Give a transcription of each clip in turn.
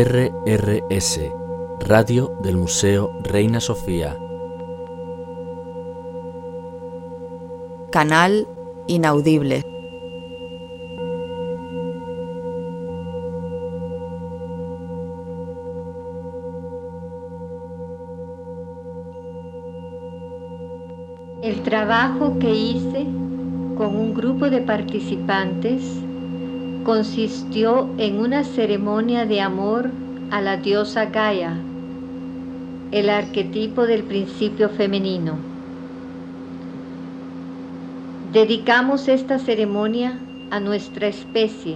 RRS, Radio del Museo Reina Sofía. Canal Inaudible. El trabajo que hice con un grupo de participantes consistió en una ceremonia de amor a la diosa Gaia, el arquetipo del principio femenino. Dedicamos esta ceremonia a nuestra especie,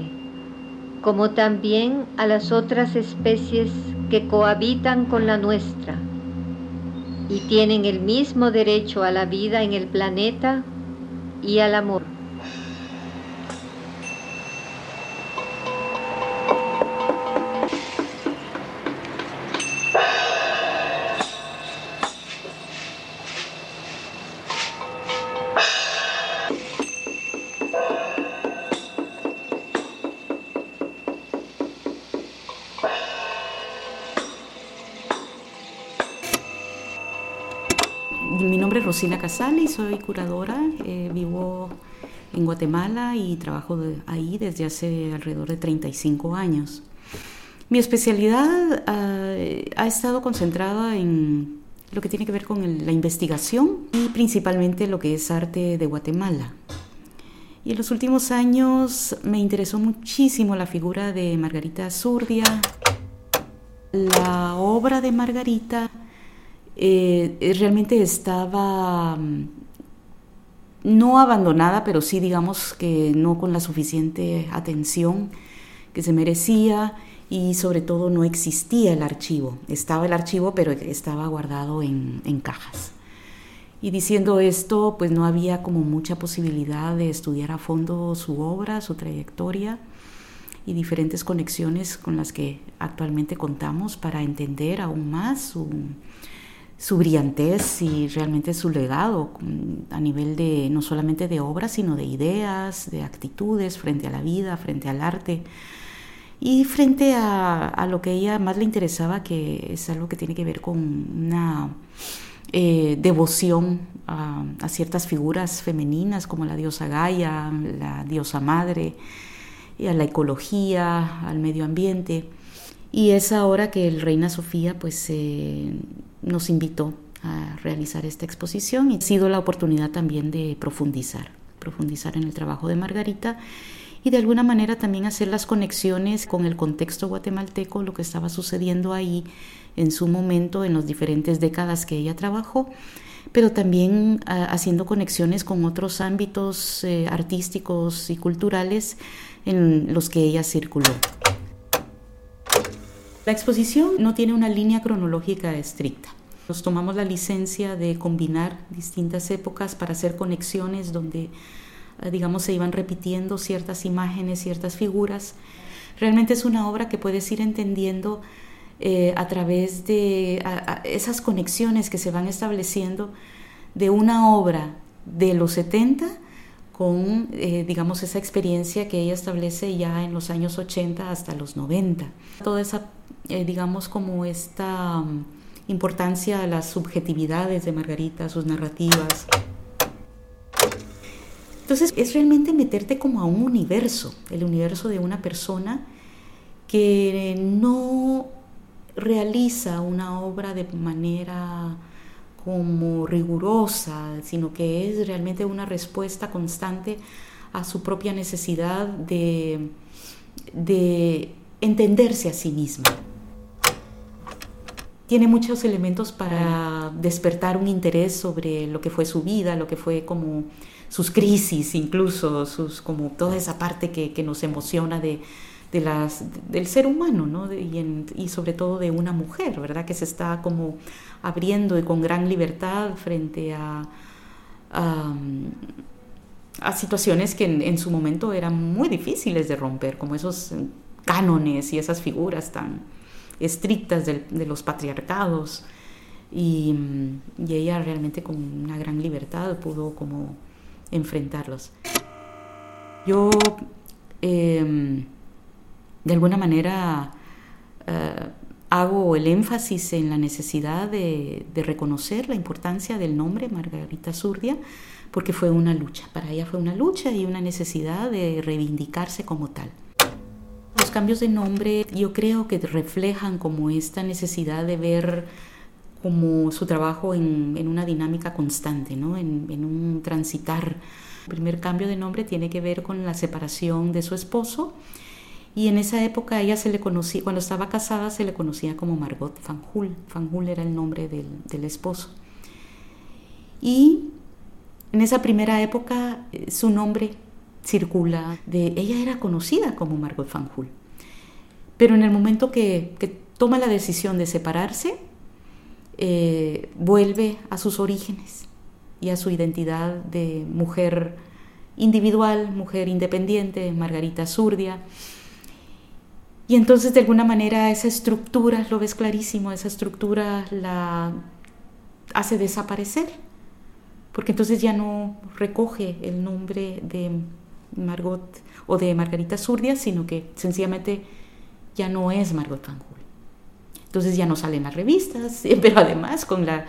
como también a las otras especies que cohabitan con la nuestra y tienen el mismo derecho a la vida en el planeta y al amor. Mi nombre es Rosina Casale y soy curadora. Eh, vivo en Guatemala y trabajo ahí desde hace alrededor de 35 años. Mi especialidad ah, ha estado concentrada en lo que tiene que ver con la investigación y principalmente lo que es arte de Guatemala. Y en los últimos años me interesó muchísimo la figura de Margarita Zurdia. La obra de Margarita eh, realmente estaba mm, no abandonada, pero sí digamos que no con la suficiente atención que se merecía y sobre todo no existía el archivo. Estaba el archivo, pero estaba guardado en, en cajas. Y diciendo esto, pues no había como mucha posibilidad de estudiar a fondo su obra, su trayectoria y diferentes conexiones con las que actualmente contamos para entender aún más su, su brillantez y realmente su legado a nivel de no solamente de obras, sino de ideas, de actitudes frente a la vida, frente al arte y frente a, lo que a ella más le interesaba, que es algo que tiene que ver con una eh, devoción a, a, ciertas figuras femeninas como la diosa Gaia, la diosa madre, y a la ecología, al medio ambiente. Y es ahora que el Reina Sofía pues eh, nos invitó a realizar esta exposición y ha sido la oportunidad también de profundizar, profundizar en el trabajo de Margarita y de alguna manera también hacer las conexiones con el contexto guatemalteco, lo que estaba sucediendo ahí en su momento, en las diferentes décadas que ella trabajó, pero también ah, haciendo conexiones con otros ámbitos eh, artísticos y culturales en los que ella circuló. La exposición no tiene una línea cronológica estricta. Nos tomamos la licencia de combinar distintas épocas para hacer conexiones donde, eh, digamos, se iban repitiendo ciertas imágenes, ciertas figuras. Realmente es una obra que puedes ir entendiendo eh, a través de esas conexiones que se van estableciendo de una obra de los 70 con, eh, digamos, esa experiencia que ella establece ya en los años 80 hasta los 90. Toda esa, digamos, como esta mm, importancia a las subjetividades de Margarita, sus narrativas. Entonces es realmente meterte como a un universo, el universo de una persona que no realiza una obra de manera como rigurosa, sino que es realmente una respuesta constante a su propia necesidad de, de entenderse a sí misma tiene muchos elementos para despertar un interés sobre lo que fue su vida, lo que fue como sus crisis, incluso sus, como toda esa parte que, que nos emociona de, de las, del ser humano, ¿no? y, sobre todo de una mujer, ¿verdad? Que se está como abriendo y con gran libertad frente a, a, a situaciones que en, en, su momento eran muy difíciles de romper, como esos cánones y esas figuras tan, estrictas de, los patriarcados y, ella realmente con una gran libertad pudo como enfrentarlos. Yo em, de alguna manera eh, hago el énfasis en la necesidad de, reconocer la importancia del nombre Margarita Zurdia, porque fue una lucha, para ella fue una lucha y una necesidad de reivindicarse como tal. Los cambios de nombre yo creo que reflejan como esta necesidad de ver como su trabajo en, una dinámica constante, ¿no? en, en un transitar. El primer cambio de nombre tiene que ver con la separación de su esposo y en esa época ella se le conocía, cuando estaba casada se le conocía como Margot Fanjul. Fanjul era el nombre del, esposo. Y en esa primera época eh, su nombre circula, de, ella era conocida como Margot Fanjul. Pero en el momento que, toma la decisión de separarse, eh, vuelve a sus orígenes y a su identidad de mujer individual, mujer independiente, Margarita Zurdia. Y entonces de alguna manera esa estructura, lo ves clarísimo, esa estructura la hace desaparecer, porque entonces ya no recoge el nombre de Margot o de Margarita Zurdia, sino que sencillamente ya no es Margot Fanjul. Entonces ya no salen las revistas, pero además con la,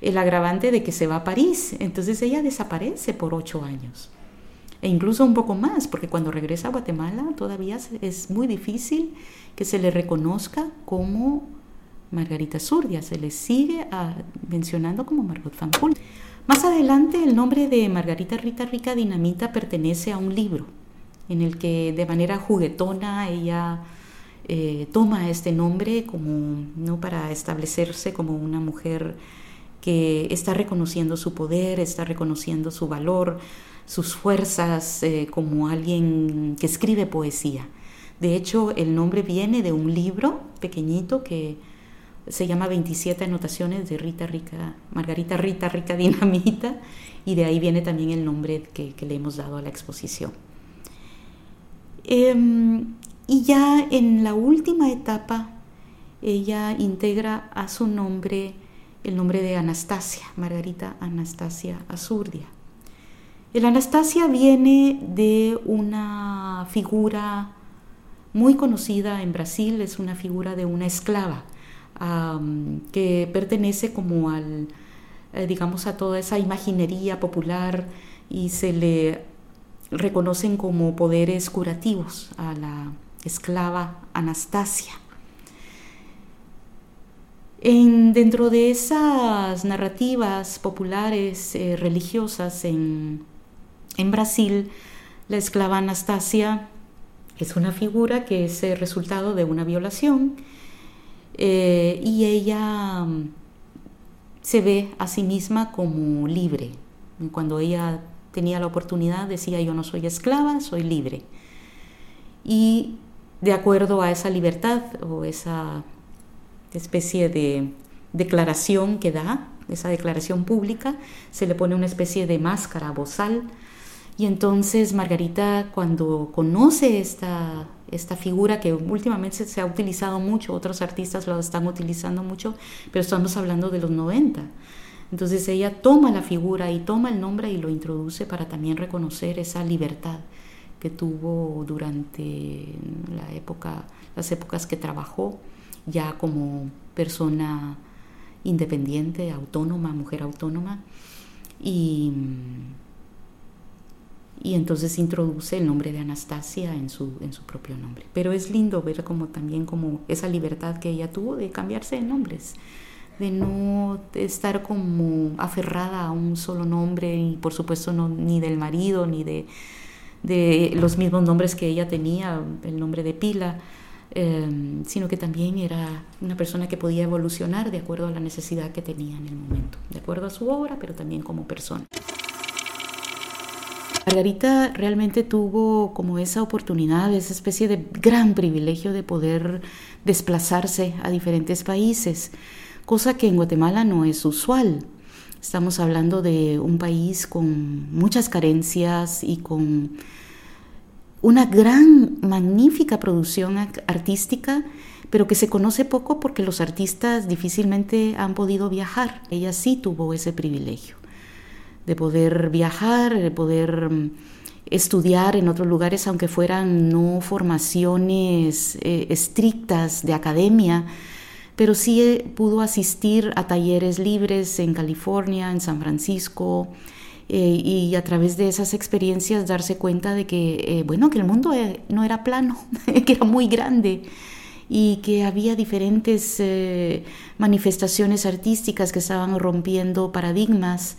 el agravante de que se va a París, entonces ella desaparece por ocho años e incluso un poco más, porque cuando regresa a Guatemala todavía es muy difícil que se le reconozca como Margarita Zurdia, se le sigue ah, mencionando como Margot Fanjul. Más adelante el nombre de Margarita Rita Rica Dinamita pertenece a un libro en el que de manera juguetona ella eh, toma este nombre como no para establecerse como una mujer que está reconociendo su poder, está reconociendo su valor, sus fuerzas eh, como alguien que escribe poesía. De hecho, el nombre viene de un libro pequeñito que se llama 27 anotaciones de Rita Rica, Margarita Rita Rica Dinamita, y de ahí viene también el nombre que, le hemos dado a la exposición. Em, y ya en la última etapa, ella integra a su nombre el nombre de Anastasia, Margarita Anastasia Azurdia. El Anastasia viene de una figura muy conocida en Brasil, es una figura de una esclava que pertenece como al, eh, digamos, a toda esa imaginería popular y se le reconocen como poderes curativos a la esclava Anastasia. En, dentro de esas narrativas populares eh, religiosas en, en Brasil, la esclava Anastasia es una figura que es el resultado de una violación eh, y ella mm, se ve a sí misma como libre. Cuando ella tenía la oportunidad decía yo no soy esclava, soy libre. Y de acuerdo a esa libertad o esa especie de declaración que da, esa declaración pública, se le pone una especie de máscara bozal y entonces Margarita cuando conoce esta, esta figura que últimamente se ha utilizado mucho, otros artistas lo están utilizando mucho, pero estamos hablando de los 90. Entonces ella toma la figura y toma el nombre y lo introduce para también reconocer esa libertad que tuvo durante la época, las épocas que trabajó ya como persona independiente, autónoma, mujer autónoma. Y y entonces introduce el nombre de Anastasia en su, en su propio nombre. Pero es lindo ver como también como esa libertad que ella tuvo de cambiarse de nombres, de no estar como aferrada a un solo nombre y por supuesto no, ni del marido ni de, de los mismos nombres que ella tenía, el nombre de Pila. Em, sino que también era una persona que podía evolucionar de acuerdo a la necesidad que tenía en el momento, de acuerdo a su obra, pero también como persona. Margarita realmente tuvo como esa oportunidad, esa especie de gran privilegio de poder desplazarse a diferentes países, cosa que en Guatemala no es usual. Estamos hablando de un país con muchas carencias y con una gran, magnífica producción artística, pero que se conoce poco porque los artistas difícilmente han podido viajar. Ella sí tuvo ese privilegio de poder viajar, de poder mm, estudiar en otros lugares, aunque fueran no formaciones eh, estrictas de academia, pero sí eh, pudo asistir a talleres libres en California, en San Francisco, eh, y a través de esas experiencias darse cuenta de que, bueno, que el mundo no era plano, que era muy grande y que había diferentes manifestaciones artísticas que estaban rompiendo paradigmas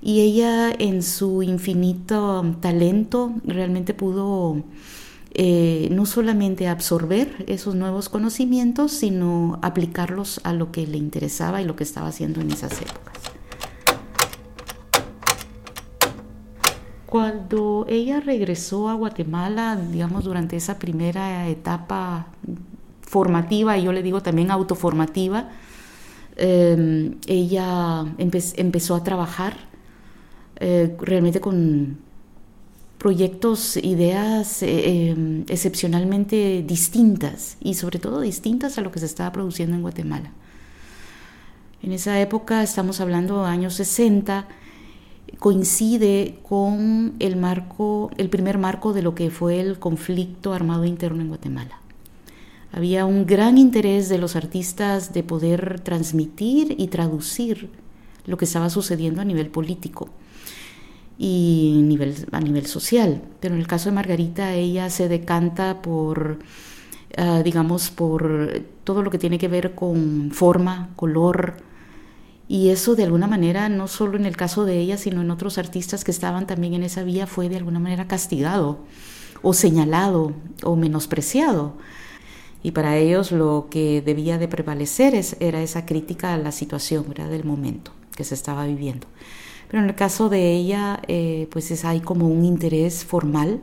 y ella en su infinito talento realmente pudo eh, no solamente absorber esos nuevos conocimientos, sino aplicarlos a lo que le interesaba y lo que estaba haciendo en esas épocas. Cuando ella regresó a Guatemala, digamos, durante esa primera etapa formativa, y yo le digo también autoformativa, eh, ella empezó a trabajar eh, realmente con proyectos, ideas eh, em, excepcionalmente distintas y sobre todo distintas a lo que se estaba produciendo en Guatemala. En esa época, estamos hablando de años 60, coincide con el marco, el primer marco de lo que fue el conflicto armado interno en Guatemala. Había un gran interés de los artistas de poder transmitir y traducir lo que estaba sucediendo a nivel político y nivel, a nivel social. Pero en el caso de Margarita, ella se decanta por, ah, digamos, por todo lo que tiene que ver con forma, color, y eso de alguna manera, no solo en el caso de ella, sino en otros artistas que estaban también en esa vía, fue de alguna manera castigado o señalado o menospreciado. Y para ellos lo que debía de prevalecer es, era esa crítica a la situación del momento que se estaba viviendo. Pero en el caso de ella, eh, pues es, hay como un interés formal,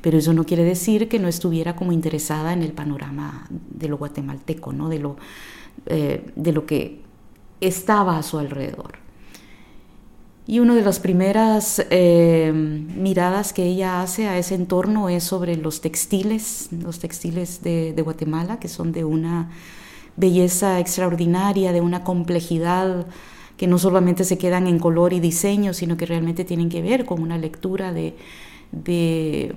pero eso no quiere decir que no estuviera como interesada en el panorama de lo guatemalteco, ¿no? de, lo, eh, de lo que estaba a su alrededor. Y una de las primeras eh, miradas que ella hace a ese entorno es sobre los textiles, los textiles de, de, Guatemala, que son de una belleza extraordinaria, de una complejidad que no solamente se quedan en color y diseño, sino que realmente tienen que ver con una lectura de, de,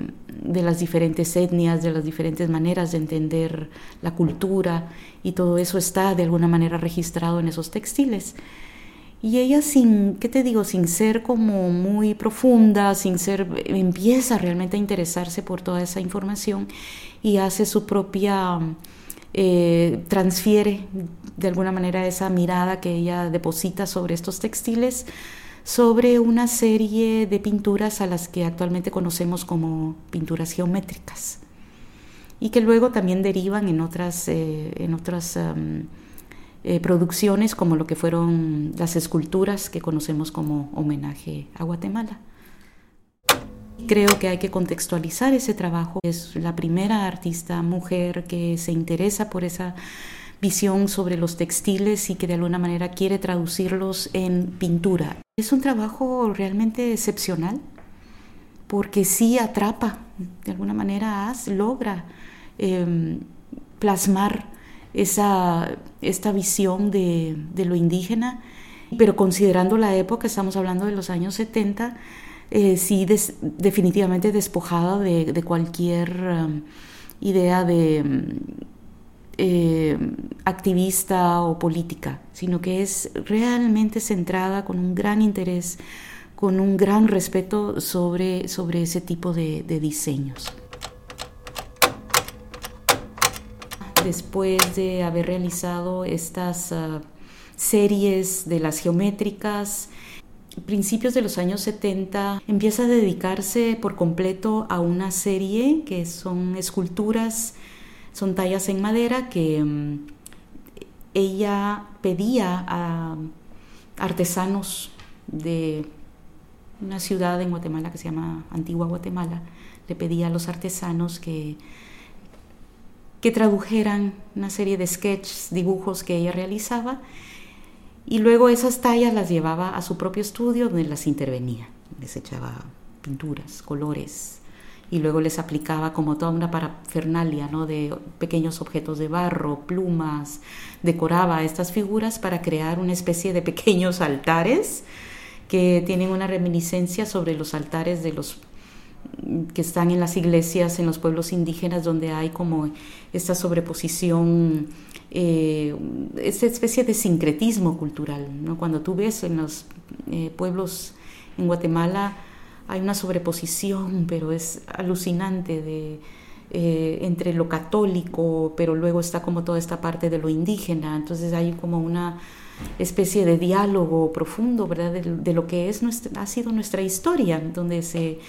las diferentes etnias, de las diferentes maneras de entender la cultura, y todo eso está de alguna manera registrado en esos textiles. Y ella sin, ¿qué te digo? Sin ser como muy profunda, sin ser, empieza realmente a interesarse por toda esa información y hace su propia eh, transfiere de alguna manera esa mirada que ella deposita sobre estos textiles sobre una serie de pinturas a las que actualmente conocemos como pinturas geométricas y que luego también derivan en otras, eh, en otras eh, producciones como lo que fueron las esculturas que conocemos como homenaje a Guatemala. Creo que hay que contextualizar ese trabajo. Es la primera artista mujer que se interesa por esa visión sobre los textiles y que de alguna manera quiere traducirlos en pintura. Es un trabajo realmente excepcional porque sí atrapa, de alguna manera logra em, plasmar esa, esta visión de, de lo indígena, pero considerando la época, estamos hablando de los años 70, eh, sí definitivamente despojada de, cualquier um, idea de um, eh, activista o política, sino que es realmente centrada con un gran interés, con un gran respeto sobre, sobre ese tipo de, diseños. Después de haber realizado estas uh, series de las geométricas, principios de los años 70 empieza a dedicarse por completo a una serie que son esculturas, son tallas en madera que mm, ella pedía a artesanos de una ciudad en Guatemala que se llama Antigua Guatemala, le pedía a los artesanos que, que tradujeran una serie de sketches, dibujos que ella realizaba y luego esas tallas las llevaba a su propio estudio donde las intervenía. Les echaba pinturas, colores y luego les aplicaba como toda una parafernalia ¿no? de pequeños objetos de barro, plumas, decoraba estas figuras para crear una especie de pequeños altares que tienen una reminiscencia sobre los altares de los que están en las iglesias, en los pueblos indígenas, donde hay como esta sobreposición, eh, esta especie de sincretismo cultural. ¿no? Cuando tú ves en los eh, pueblos en Guatemala, hay una sobreposición, pero es alucinante de, eh, entre lo católico, pero luego está como toda esta parte de lo indígena. Entonces hay como una especie de diálogo profundo, ¿verdad? De, lo que es nuestra, ha sido nuestra historia, donde se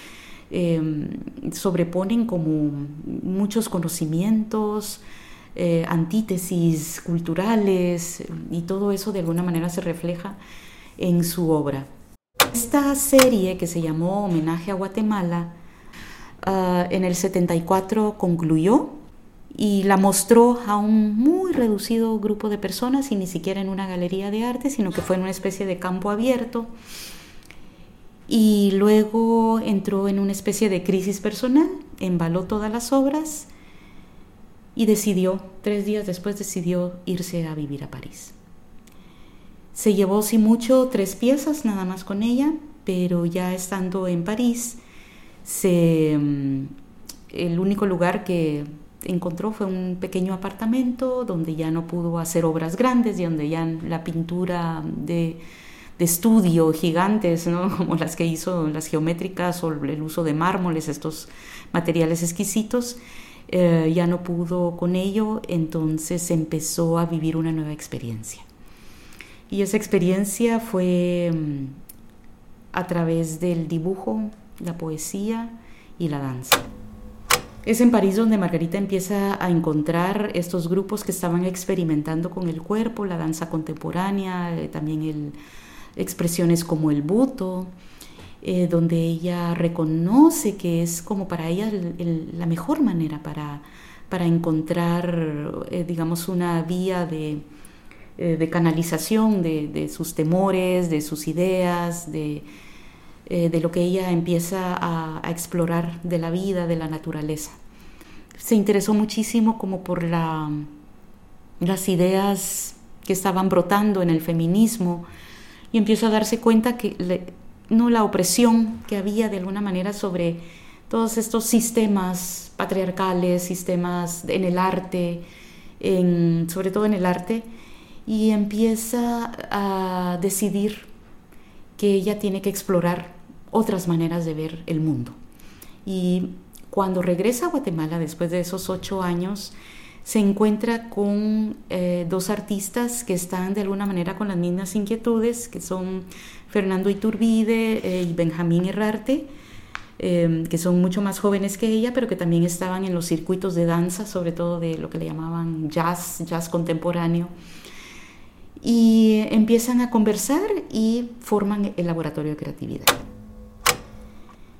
em, sobreponen como muchos conocimientos, eh, antítesis culturales, y todo eso de alguna manera se refleja en su obra. Esta serie que se llamó Homenaje a Guatemala, ah, en el 74 concluyó y la mostró a un muy reducido grupo de personas y ni siquiera en una galería de arte, sino que fue en una especie de campo abierto. Y luego entró en una especie de crisis personal, embaló todas las obras y decidió, tres días después decidió irse a vivir a París. Se llevó, sin mucho, tres piezas nada más con ella, pero ya estando en París, se, mm, el único lugar que encontró fue un pequeño apartamento donde ya no pudo hacer obras grandes y donde ya la pintura de, estudio gigantes, ¿no? como las que hizo las geométricas o el uso de mármoles, estos materiales exquisitos, eh, ya no pudo con ello, entonces empezó a vivir una nueva experiencia. Y esa experiencia fue mm, a través del dibujo, la poesía y la danza. Es en París donde Margarita empieza a encontrar estos grupos que estaban experimentando con el cuerpo, la danza contemporánea, eh, también el, expresiones como el buto, eh, donde ella reconoce que es como para ella la mejor manera para, para encontrar, eh, digamos, una vía de, canalización de, sus temores, de sus ideas, de, eh, de lo que ella empieza a, explorar de la vida, de la naturaleza. Se interesó muchísimo como por la, las ideas que estaban brotando en el feminismo y empieza a darse cuenta que no la opresión que había de alguna manera sobre todos estos sistemas patriarcales, sistemas en el arte, sobre todo en el arte, y empieza a decidir que ella tiene que explorar otras maneras de ver el mundo. Y cuando regresa a Guatemala después de esos ocho años, se encuentra con eh, dos artistas que están de alguna manera con las mismas inquietudes, que son Fernando Iturbide eh, y Benjamín Herrarte, em, que son mucho más jóvenes que ella, pero que también estaban en los circuitos de danza, sobre todo de lo que le llamaban jazz, jazz contemporáneo. Y empiezan a conversar y forman el laboratorio de creatividad.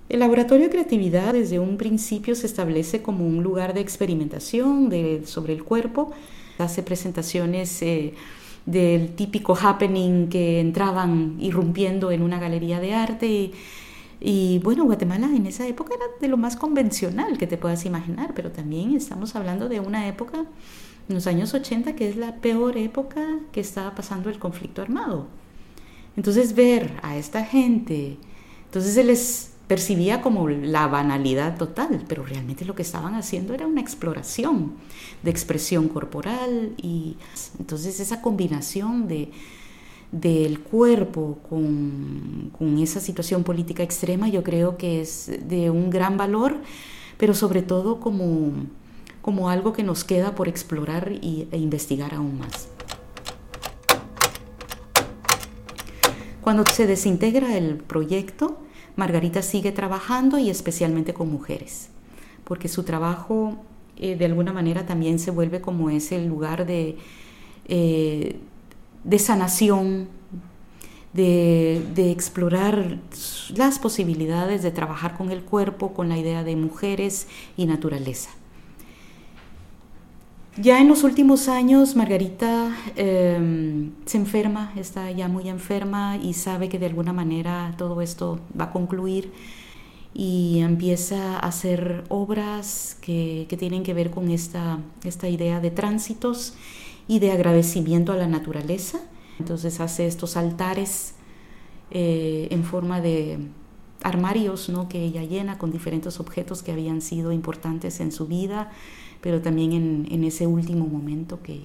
El laboratorio de creatividad desde un principio se establece como un lugar de experimentación sobre el cuerpo. Hace presentaciones eh, del típico happening que entraban irrumpiendo en una galería de arte. Y, bueno, Guatemala en esa época era de lo más convencional que te puedas imaginar, pero también estamos hablando de una época, en los años 80, que es la peor época que estaba pasando el conflicto armado. Entonces ver a esta gente, entonces se les percibía como la banalidad total, pero realmente lo que estaban haciendo era una exploración de expresión corporal y entonces esa combinación de del cuerpo con, con esa situación política extrema yo creo que es de un gran valor, pero sobre todo como, como algo que nos queda por explorar y, e investigar aún más. Cuando se desintegra el proyecto, Margarita sigue trabajando y especialmente con mujeres, porque su trabajo eh, de alguna manera también se vuelve como ese lugar de, eh, de sanación, de, de, explorar las posibilidades de trabajar con el cuerpo, con la idea de mujeres y naturaleza. Ya en los últimos años, Margarita em, se enferma, está ya muy enferma y sabe que de alguna manera todo esto va a concluir y empieza a hacer obras que, tienen que ver con esta, esta idea de tránsitos y de agradecimiento a la naturaleza. Entonces hace estos altares eh, en forma de, armarios ¿no? que ella llena con diferentes objetos que habían sido importantes en su vida, pero también en, ese último momento que,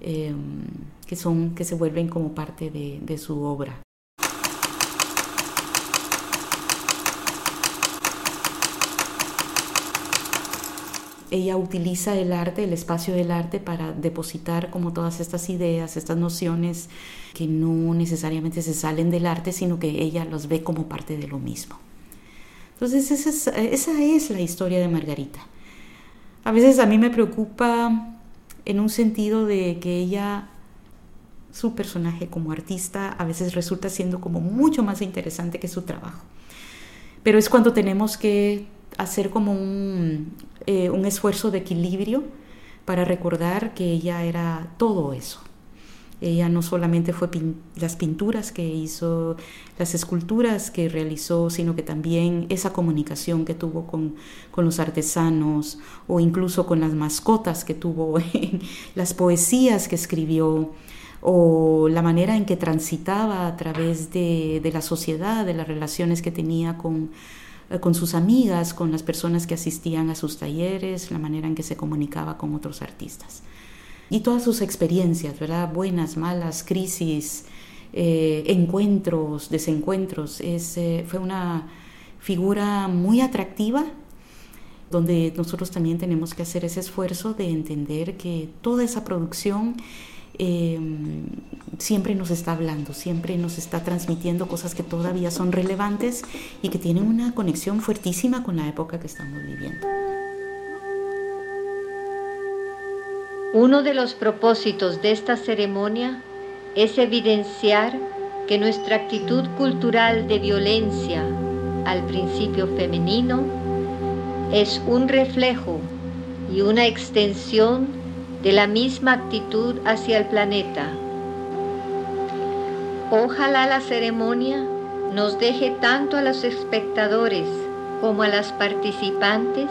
em, que, son, que se vuelven como parte de su obra. Ella utiliza el arte, el espacio del arte para depositar como todas estas ideas, estas nociones que no necesariamente se salen del arte, sino que ella los ve como parte de lo mismo. Entonces esa es, la historia de Margarita. A veces a mí me preocupa en un sentido de que ella, su personaje como artista, a veces resulta siendo como mucho más interesante que su trabajo. Pero es cuando tenemos que hacer como eh, un, esfuerzo de equilibrio para recordar que ella era todo eso. Ella no solamente fue las pinturas que hizo, las esculturas que realizó, sino que también esa comunicación que tuvo con, con los artesanos o incluso con las mascotas que tuvo, las poesías que escribió o la manera en que transitaba a través de, de la sociedad, de las relaciones que tenía con, con sus amigas, con las personas que asistían a sus talleres, la manera en que se comunicaba con otros artistas. Y todas sus experiencias, ¿verdad? Buenas, malas, crisis, eh, encuentros, desencuentros. Es, eh, fue una figura muy atractiva donde nosotros también tenemos que hacer ese esfuerzo de entender que toda esa producción Em, siempre nos está hablando, siempre nos está transmitiendo cosas que todavía son relevantes y que tienen una conexión fuertísima con la época que estamos viviendo. Uno de los propósitos de esta ceremonia es evidenciar que nuestra actitud cultural de violencia al principio femenino es un reflejo y una extensión de la misma actitud hacia el planeta. Ojalá la ceremonia nos deje tanto a los espectadores como a las participantes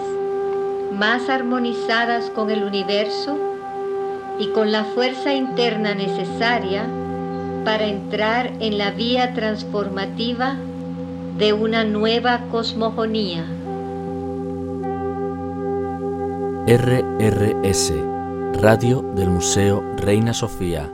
más armonizadas con el universo y con la fuerza interna necesaria para entrar en la vía transformativa de una nueva cosmogonía. RRS Radio del Museo Reina Sofía